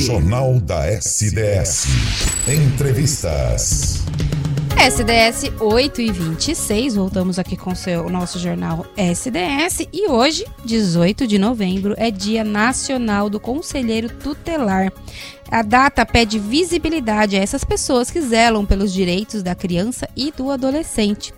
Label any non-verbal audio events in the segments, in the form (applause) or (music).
Jornal da SDS. Entrevistas. SDS 8 e 26, voltamos aqui com seu, o nosso jornal SDS e hoje, 18 de novembro, é Dia Nacional do Conselheiro Tutelar. A data pede visibilidade a essas pessoas que zelam pelos direitos da criança e do adolescente.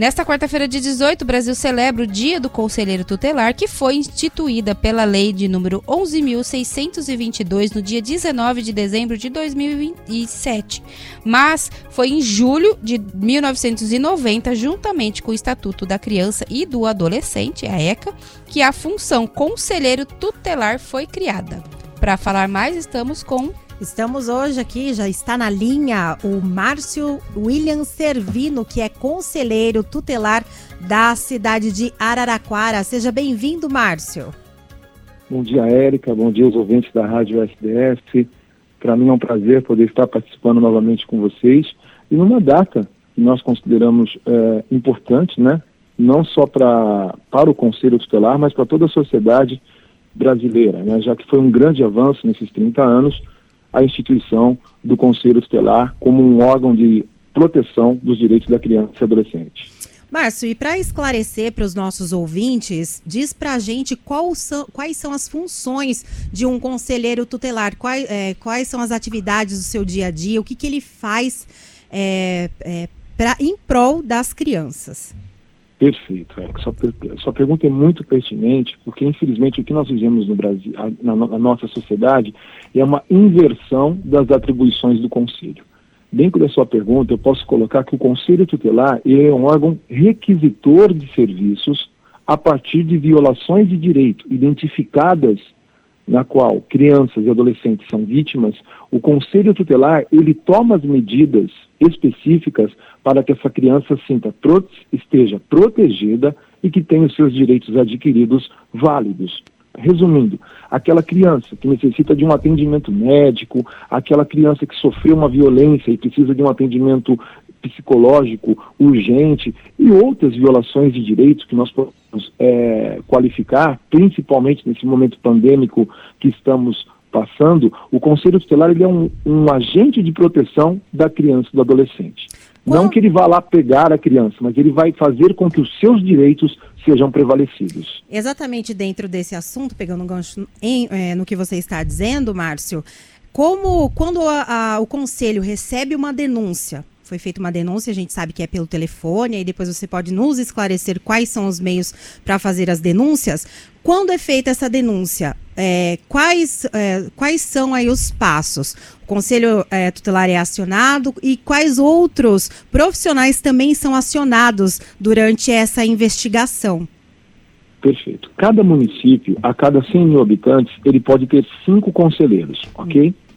Nesta quarta-feira de 18, o Brasil celebra o Dia do Conselheiro Tutelar, que foi instituída pela lei de número 11.622 no dia 19 de dezembro de 2007. Mas foi em julho de 1990, juntamente com o Estatuto da Criança e do Adolescente, a ECA, que a função Conselheiro Tutelar foi criada. Para falar mais, estamos com Estamos hoje aqui, já está na linha o Márcio William Servino, que é conselheiro tutelar da cidade de Araraquara. Seja bem-vindo, Márcio. Bom dia, Érica. Bom dia aos ouvintes da Rádio SDS. Para mim é um prazer poder estar participando novamente com vocês e numa data que nós consideramos é, importante, né? Não só pra, para o Conselho Tutelar, mas para toda a sociedade brasileira, né? já que foi um grande avanço nesses 30 anos a instituição do Conselho Tutelar como um órgão de proteção dos direitos da criança e adolescente. Márcio, e para esclarecer para os nossos ouvintes, diz para a gente são, quais são as funções de um conselheiro tutelar, quais, é, quais são as atividades do seu dia a dia, o que, que ele faz é, é, pra, em prol das crianças. Perfeito, é. Sua, sua pergunta é muito pertinente, porque infelizmente o que nós vivemos no Brasil, na, na nossa sociedade, é uma inversão das atribuições do Conselho. Dentro da sua pergunta, eu posso colocar que o Conselho Tutelar é um órgão requisitor de serviços a partir de violações de direito identificadas na qual crianças e adolescentes são vítimas, o Conselho Tutelar ele toma as medidas específicas para que essa criança sinta esteja protegida e que tenha os seus direitos adquiridos válidos. Resumindo, aquela criança que necessita de um atendimento médico, aquela criança que sofreu uma violência e precisa de um atendimento psicológico urgente e outras violações de direitos que nós podemos é, qualificar, principalmente nesse momento pandêmico que estamos passando, o Conselho Tutelar ele é um, um agente de proteção da criança e do adolescente. Não que ele vá lá pegar a criança, mas ele vai fazer com que os seus direitos sejam prevalecidos. Exatamente dentro desse assunto, pegando um gancho em, é, no que você está dizendo, Márcio, como quando a, a, o conselho recebe uma denúncia foi feita uma denúncia, a gente sabe que é pelo telefone, aí depois você pode nos esclarecer quais são os meios para fazer as denúncias. Quando é feita essa denúncia, é, quais, é, quais são aí os passos? O Conselho é, Tutelar é acionado e quais outros profissionais também são acionados durante essa investigação? Perfeito. Cada município, a cada 100 mil habitantes, ele pode ter cinco conselheiros, ok? Hum.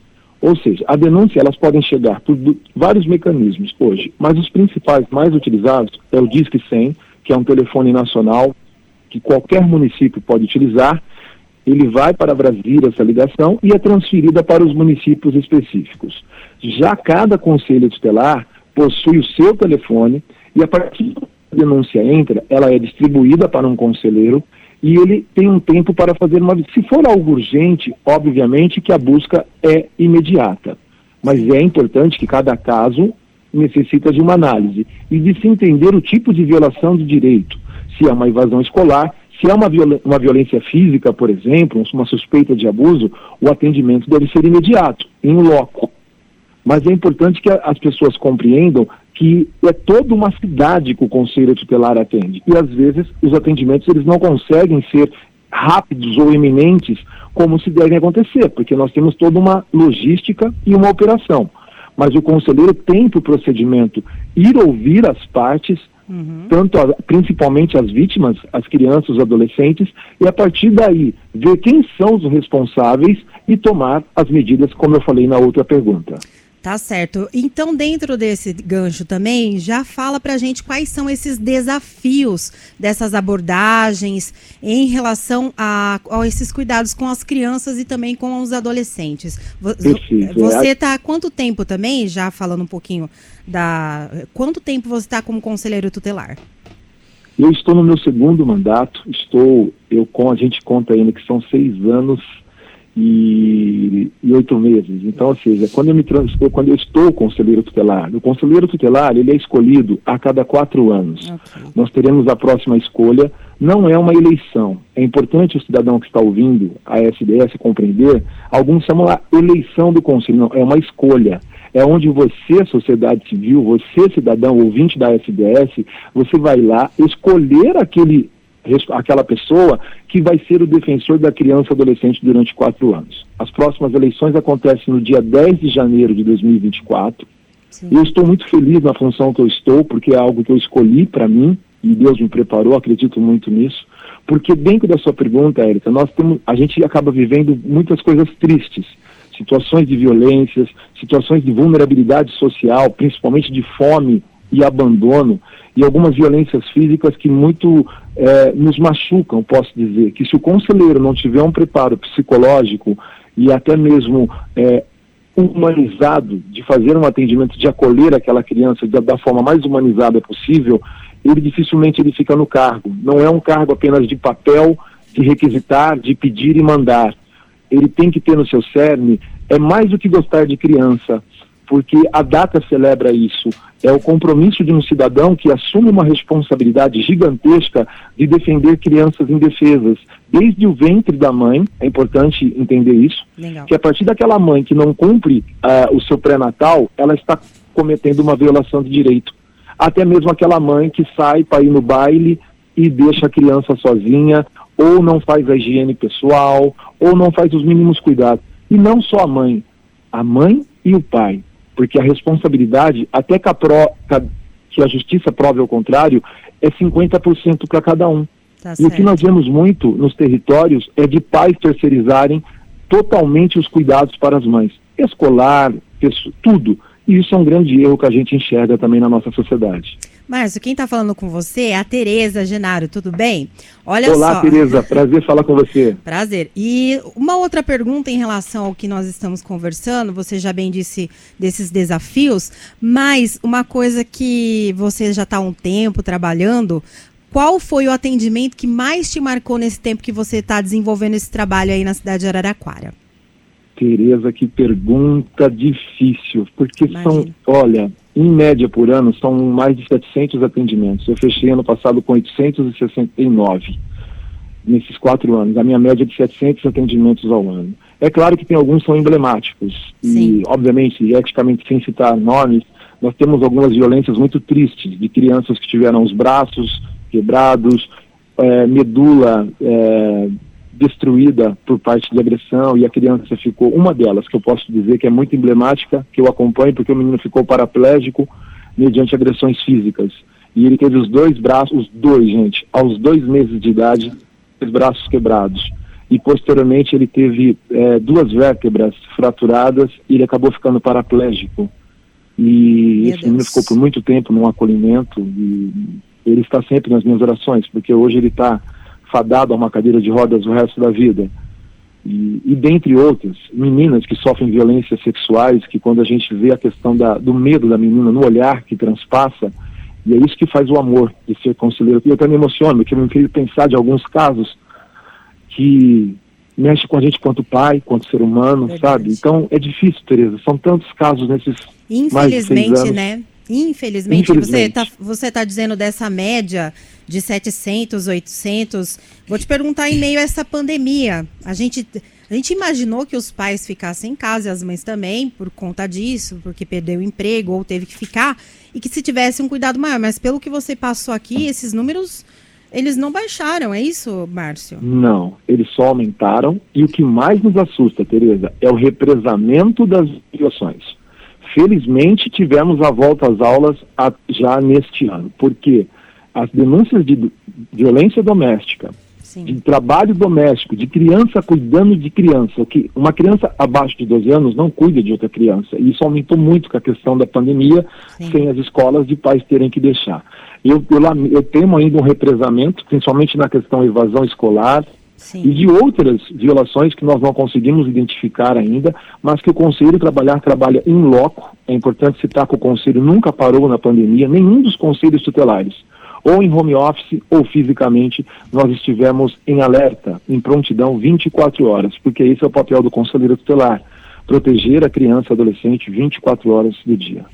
Ou seja, a denúncia elas podem chegar por vários mecanismos hoje, mas os principais mais utilizados é o Disque 100, que é um telefone nacional que qualquer município pode utilizar. Ele vai para Brasília essa ligação e é transferida para os municípios específicos. Já cada conselho tutelar possui o seu telefone e a partir da denúncia entra, ela é distribuída para um conselheiro e ele tem um tempo para fazer uma. Se for algo urgente, obviamente que a busca é imediata, mas é importante que cada caso necessita de uma análise e de se entender o tipo de violação de direito, se é uma invasão escolar, se é uma, viol uma violência física, por exemplo, uma suspeita de abuso, o atendimento deve ser imediato, em loco. Mas é importante que as pessoas compreendam que é toda uma cidade que o conselho tutelar atende. E às vezes os atendimentos eles não conseguem ser rápidos ou eminentes como se devem acontecer, porque nós temos toda uma logística e uma operação. Mas o conselheiro tem para o procedimento ir ouvir as partes, uhum. tanto a, principalmente as vítimas, as crianças, os adolescentes, e a partir daí ver quem são os responsáveis e tomar as medidas, como eu falei na outra pergunta. Tá certo. Então, dentro desse gancho também, já fala para a gente quais são esses desafios dessas abordagens em relação a, a, esses cuidados com as crianças e também com os adolescentes. Perfeito. Você está há quanto tempo também, já falando um pouquinho da. Quanto tempo você está como conselheiro tutelar? Eu estou no meu segundo mandato, estou, eu com a gente conta ainda que são seis anos e, e oito meses. Então, ou seja, quando eu me transfiro, quando eu estou conselheiro tutelar, o conselheiro tutelar ele é escolhido a cada quatro anos. Okay. Nós teremos a próxima escolha. Não é uma eleição. É importante o cidadão que está ouvindo a SDS compreender. Alguns chamam a eleição do conselho. Não, é uma escolha é onde você, sociedade civil, você, cidadão ouvinte da SDS, você vai lá escolher aquele aquela pessoa que vai ser o defensor da criança e adolescente durante quatro anos. As próximas eleições acontecem no dia 10 de janeiro de 2024. Sim. Eu estou muito feliz na função que eu estou, porque é algo que eu escolhi para mim, e Deus me preparou, acredito muito nisso. Porque dentro da sua pergunta, Érica, nós temos, a gente acaba vivendo muitas coisas tristes, situações de violências, situações de vulnerabilidade social, principalmente de fome e abandono, e algumas violências físicas que muito é, nos machucam, posso dizer. Que se o conselheiro não tiver um preparo psicológico e até mesmo é, humanizado de fazer um atendimento, de acolher aquela criança da, da, forma mais humanizada possível, ele dificilmente ele fica no cargo. Não é um cargo apenas de papel, de requisitar, de pedir e mandar. Ele tem que ter no seu cerne é mais do que gostar de criança, porque a data celebra isso. É o compromisso de um cidadão que assume uma responsabilidade gigantesca de defender crianças indefesas, desde o ventre da mãe, é importante entender isso, Legal. que a partir daquela mãe que não cumpre uh, o seu pré-natal, ela está cometendo uma violação de direito. Até mesmo aquela mãe que sai para ir no baile e deixa a criança sozinha, ou não faz a higiene pessoal, ou não faz os mínimos cuidados. E não só a mãe, a mãe e o pai porque a responsabilidade, até que a, pro, que a justiça prove ao contrário, é 50% para cada um. Tá e certo. o que nós vemos muito nos territórios é de pais terceirizarem totalmente os cuidados para as mães, escolar, tudo. E isso é um grande erro que a gente enxerga também na nossa sociedade. Márcio, quem está falando com você é a Tereza Genaro, tudo bem? Olha Olá, só. Tereza, prazer falar com você. (laughs) Prazer. E uma outra pergunta em relação ao que nós estamos conversando, você já bem disse desses desafios, mas uma coisa que você já está há um tempo trabalhando, qual foi o atendimento que mais te marcou nesse tempo que você está desenvolvendo esse trabalho aí na cidade de Araraquara? Tereza, que pergunta difícil, porque Imagina. são, olha, em média por ano são mais de 700 atendimentos. Eu fechei ano passado com 869 nesses quatro anos. A minha média é de 700 atendimentos ao ano. É claro que tem alguns que são emblemáticos Sim. e, obviamente, eticamente sem citar nomes, nós temos algumas violências muito tristes de crianças que tiveram os braços quebrados, é, medula é, destruída por parte de agressão e a criança ficou, uma delas que eu posso dizer que é muito emblemática, que eu acompanho porque o menino ficou paraplégico mediante agressões físicas. E ele teve os dois braços, os dois, gente, aos dois meses de idade, os braços quebrados. E posteriormente ele teve é, duas vértebras fraturadas e ele acabou ficando paraplégico. E Meu esse Deus. menino ficou por muito tempo num acolhimento e ele está sempre nas minhas orações, porque hoje ele está fadado a uma cadeira de rodas o resto da vida. E, e dentre outras, meninas que sofrem violências sexuais, que quando a gente vê a questão da, do medo da menina no olhar que transpassa, e é isso que faz o amor de ser conselheiro. E eu até me emociono, porque eu me fiz pensar de alguns casos que mexe com a gente quanto pai, quanto ser humano, Verdade. sabe? Então é difícil, Tereza. São tantos casos nesses Infelizmente, né? Infelizmente, Infelizmente, você está você tá dizendo dessa média de 700, 800. Vou te perguntar em meio a essa pandemia. A gente, a gente imaginou que os pais ficassem em casa e as mães também, por conta disso, porque perdeu o emprego ou teve que ficar, e que se tivesse um cuidado maior. Mas pelo que você passou aqui, esses números, eles não baixaram, é isso, Márcio? Não, eles só aumentaram. E o que mais nos assusta, Tereza, é o represamento das. Felizmente, tivemos a volta às aulas já neste ano. Por quê? as denúncias de violência doméstica, Sim. de trabalho doméstico, de criança cuidando de criança, que uma criança abaixo de 12 anos não cuida de outra criança. E isso aumentou muito com a questão da pandemia, Sim. sem as escolas de pais terem que deixar. Eu, eu, eu temo ainda um represamento, principalmente na questão evasão escolar, Sim. e de outras violações que nós não conseguimos identificar ainda, mas que o Conselho Trabalhar trabalha em loco. É importante citar que o Conselho nunca parou na pandemia, nenhum dos conselhos tutelares. ou em home office ou fisicamente, nós estivemos em alerta, em prontidão 24 horas, porque esse é o papel do conselheiro tutelar, proteger a criança e adolescente 24 horas do dia.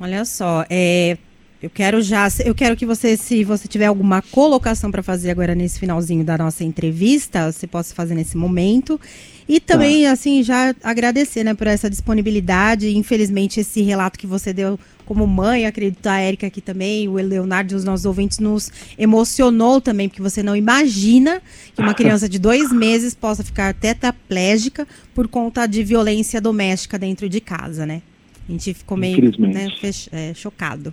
Olha só, é, eu quero já, eu quero que você, se você tiver alguma colocação para fazer agora nesse finalzinho da nossa entrevista, você possa fazer nesse momento. E também, tá. assim, já agradecer, né, por essa disponibilidade. Infelizmente, esse relato que você deu como mãe, acredito a Érica aqui também, o Leonardo e os nossos ouvintes nos emocionou também, porque você não imagina que uma criança de dois meses possa ficar tetraplégica por conta de violência doméstica dentro de casa, né? A gente ficou meio né, é, chocado.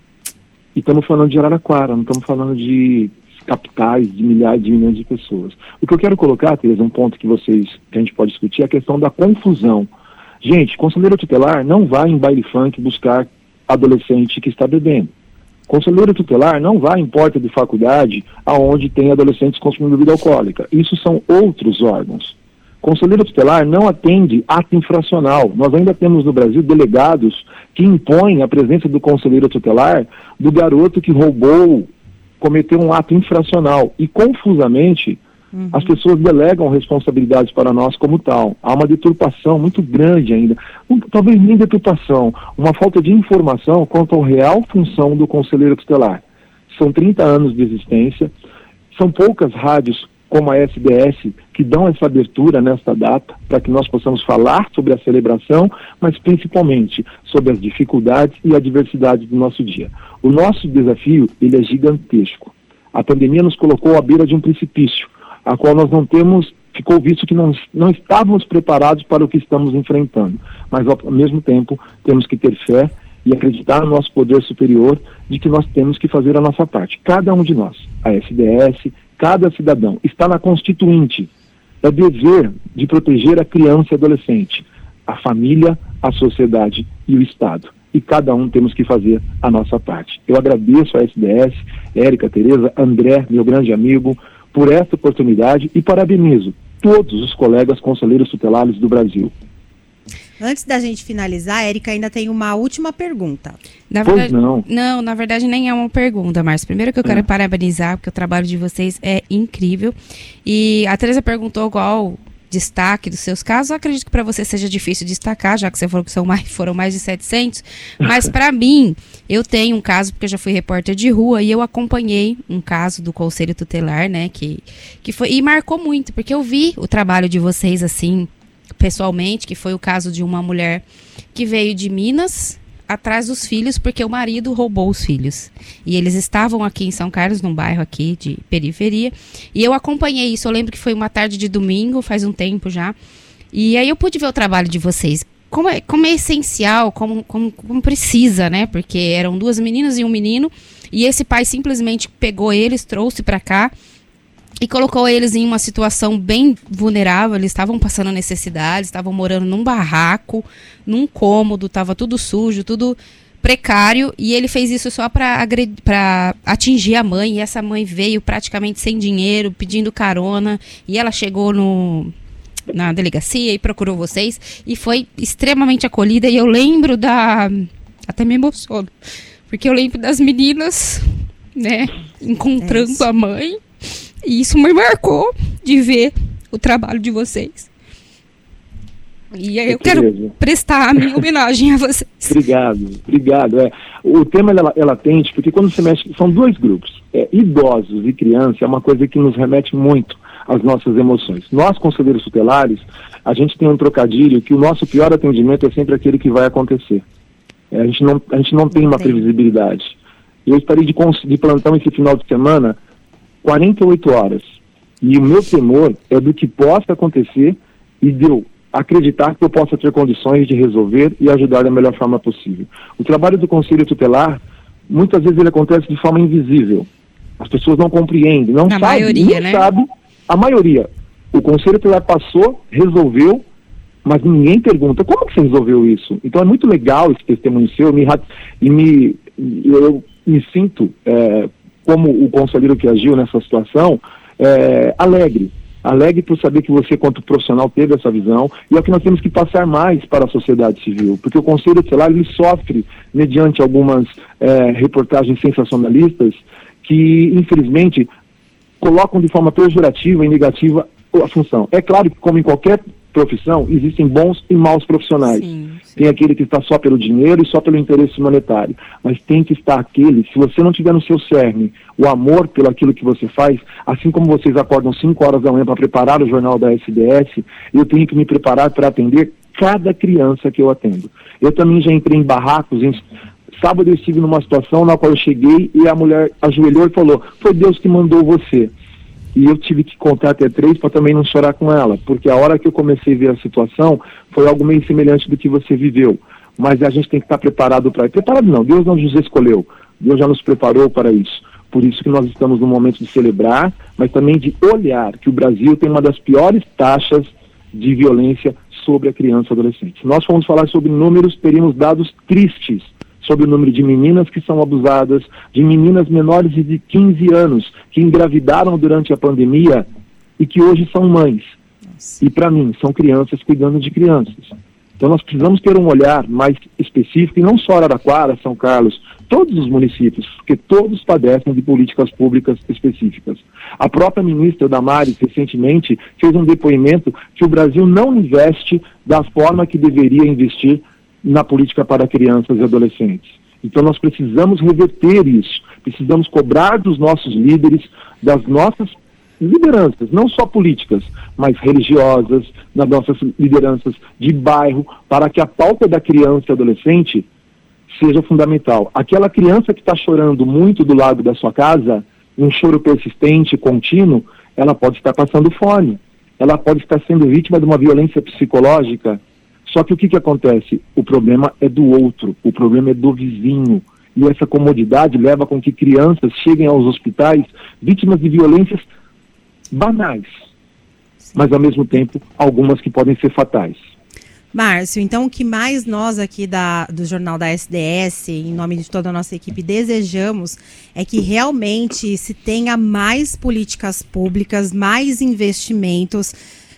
E estamos falando de Araraquara, não estamos falando de capitais de milhares de milhões de pessoas. O que eu quero colocar, Tereza, um ponto que vocês que a gente pode discutir é a questão da confusão. Gente, conselheiro tutelar não vai em baile funk buscar adolescente que está bebendo. Conselheiro tutelar não vai em porta de faculdade aonde tem adolescentes consumindo bebida alcoólica. Isso são outros órgãos. Conselheiro tutelar não atende ato infracional. Nós ainda temos no Brasil delegados que impõem a presença do conselheiro tutelar do garoto que roubou, cometeu um ato infracional. E, confusamente, uhum. as pessoas delegam responsabilidades para nós como tal. Há uma deturpação muito grande ainda. Um, talvez nem deturpação, uma falta de informação quanto à real função do conselheiro tutelar. São 30 anos de existência, são poucas rádios como a SDS, que dão essa abertura nesta data, para que nós possamos falar sobre a celebração, mas principalmente sobre as dificuldades e adversidades do nosso dia. O nosso desafio, ele é gigantesco. A pandemia nos colocou à beira de um precipício, a qual nós não temos, ficou visto que não, não estávamos preparados para o que estamos enfrentando. Mas, ao mesmo tempo, temos que ter fé e acreditar no nosso poder superior de que nós temos que fazer a nossa parte. Cada um de nós, a SDS, cada cidadão. Está na Constituinte. É dever de proteger a criança e adolescente, a família, a sociedade e o Estado. E cada um temos que fazer a nossa parte. Eu agradeço a SDS, Érica, Tereza, André, meu grande amigo, por esta oportunidade e parabenizo todos os colegas conselheiros tutelares do Brasil. Antes da gente finalizar, a Erika ainda tem uma última pergunta. Na verdade, pois não. Não, na verdade nem é uma pergunta, Márcio. Primeiro que eu quero é. parabenizar, porque o trabalho de vocês é incrível. E a Teresa perguntou qual destaque dos seus casos. Eu acredito que para você seja difícil destacar, já que você falou que são mais, (laughs) foram mais de 700. Mas para (laughs) mim, eu tenho um caso, porque eu já fui repórter de rua e eu acompanhei um caso do Conselho Tutelar, né? Que, que foi. E marcou muito, porque eu vi o trabalho de vocês assim pessoalmente, que foi o caso de uma mulher que veio de Minas atrás dos filhos porque o marido roubou os filhos. E eles estavam aqui em São Carlos, num bairro aqui de periferia, e eu acompanhei isso. Eu lembro que foi uma tarde de domingo, faz um tempo já. E aí eu pude ver o trabalho de vocês. Como é, como é essencial, como, como, como precisa, né? Porque eram duas meninas e um menino, e esse pai simplesmente pegou eles, trouxe para cá e colocou eles em uma situação bem vulnerável. Eles estavam passando necessidades, estavam morando num barraco, num cômodo, estava tudo sujo, tudo precário. E ele fez isso só para atingir a mãe. E essa mãe veio praticamente sem dinheiro, pedindo carona. E ela chegou no, na delegacia e procurou vocês. E foi extremamente acolhida. E eu lembro da. Até me emociono. Porque eu lembro das meninas, né, encontrando é a mãe e isso me marcou de ver o trabalho de vocês. E aí eu quero prestar a minha (laughs) homenagem a vocês. Obrigado, obrigado. É, o tema é, é latente, porque quando você mexe, são dois grupos. É, idosos e crianças é uma coisa que nos remete muito às nossas emoções. Nós, conselheiros tutelares, a gente tem um trocadilho que o nosso pior atendimento é sempre aquele que vai acontecer. É, a, gente não, a gente não tem uma previsibilidade. Eu estarei de, de plantão esse final de semana 48 horas. E o meu temor é do que possa acontecer e de eu acreditar que eu possa ter condições de resolver e ajudar da melhor forma possível. O trabalho do Conselho Tutelar, muitas vezes ele acontece de forma invisível. As pessoas não compreendem, não sabem, maioria, não né? sabe. A maioria. O Conselho Tutelar passou, resolveu, mas ninguém pergunta como que você resolveu isso. Então é muito legal esse testemunho seu me, e me, eu me sinto é, como o conselheiro que agiu nessa situação, é, alegre. Alegre por saber que você, quanto profissional, teve essa visão, e é o que nós temos que passar mais para a sociedade civil, porque o Conselho Tutelar ele sofre, mediante algumas é, reportagens sensacionalistas, que, infelizmente, colocam de forma pejorativa e negativa a função. É claro que, como em qualquer profissão, existem bons e maus profissionais. Sim, sim. Tem aquele que está só pelo dinheiro e só pelo interesse monetário. Mas tem que estar aquele, se você não tiver no seu cerne o amor pelo aquilo que você faz, assim como vocês acordam 5 horas da manhã para preparar o jornal da SDS, eu tenho que me preparar para atender cada criança que eu atendo. Eu também já entrei em barracos, em... sábado eu estive numa situação na qual eu cheguei e a mulher ajoelhou e falou: Foi Deus que mandou você. E eu tive que contar até três para também não chorar com ela, porque a hora que eu comecei a ver a situação foi algo meio semelhante do que você viveu. Mas a gente tem que estar preparado para. Preparado não, Deus não nos escolheu, Deus já nos preparou para isso. Por isso que nós estamos no momento de celebrar, mas também de olhar que o Brasil tem uma das piores taxas de violência sobre a criança e adolescente. Se nós formos falar sobre números, teríamos dados tristes sobre o número de meninas que são abusadas, de meninas menores de 15 anos que engravidaram durante a pandemia e que hoje são mães. Nossa. E para mim, são crianças cuidando de crianças. Então nós precisamos ter um olhar mais específico, e não só Araraquara, São Carlos, todos os municípios, porque todos padecem de políticas públicas específicas. A própria ministra Damares, recentemente, fez um depoimento que o Brasil não investe da forma que deveria investir na política para crianças e adolescentes. Então nós precisamos reverter isso, precisamos cobrar dos nossos líderes, das nossas lideranças, não só políticas, mas religiosas, das nossas lideranças de bairro, para que a pauta da criança e adolescente seja fundamental. Aquela criança que está chorando muito do lado da sua casa, um choro persistente, contínuo, ela pode estar passando fome, ela pode estar sendo vítima de uma violência psicológica, só que o que, que acontece? O problema é do outro, o problema é do vizinho. E essa comodidade leva com que crianças cheguem aos hospitais vítimas de violências banais, mas ao mesmo tempo algumas que podem ser fatais. Márcio, então o que mais nós aqui da, do Jornal da SDS, em nome de toda a nossa equipe, desejamos é que realmente se tenha mais políticas públicas, mais investimentos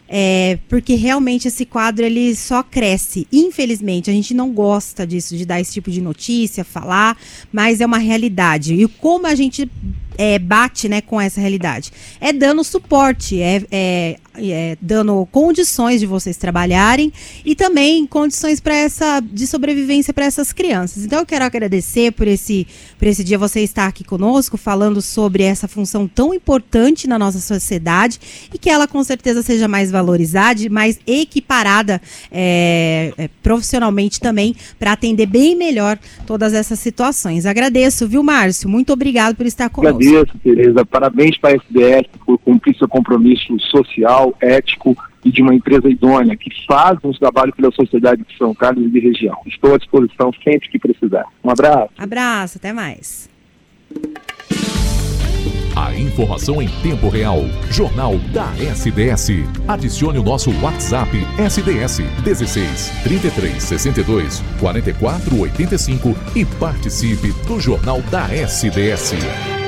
é, porque realmente esse quadro ele só cresce. Infelizmente, a gente não gosta disso, de dar esse tipo de notícia, falar, mas é uma realidade. E como a gente é, bate né, com essa realidade? É dando suporte, é, é, é dando condições de vocês trabalharem e também condições para essa de sobrevivência para essas crianças. Então eu quero agradecer por esse, por esse dia você estar aqui conosco, falando sobre essa função tão importante na nossa sociedade e que ela com certeza seja mais valorizada, mais equiparada é, é, profissionalmente também para atender bem melhor todas essas situações. Agradeço, viu, Márcio? Muito obrigado por estar conosco agradeço, Tereza. Parabéns para a SDS por cumprir seu compromisso social, ético e de uma empresa idônea que faz um trabalho pela sociedade de São Carlos e de região. Estou à disposição sempre que precisar. Um abraço. Abraço, até mais. A informação em tempo real. Jornal da SDS. Adicione o nosso WhatsApp SDS 16 33 62 44 85 e participe do Jornal da SDS.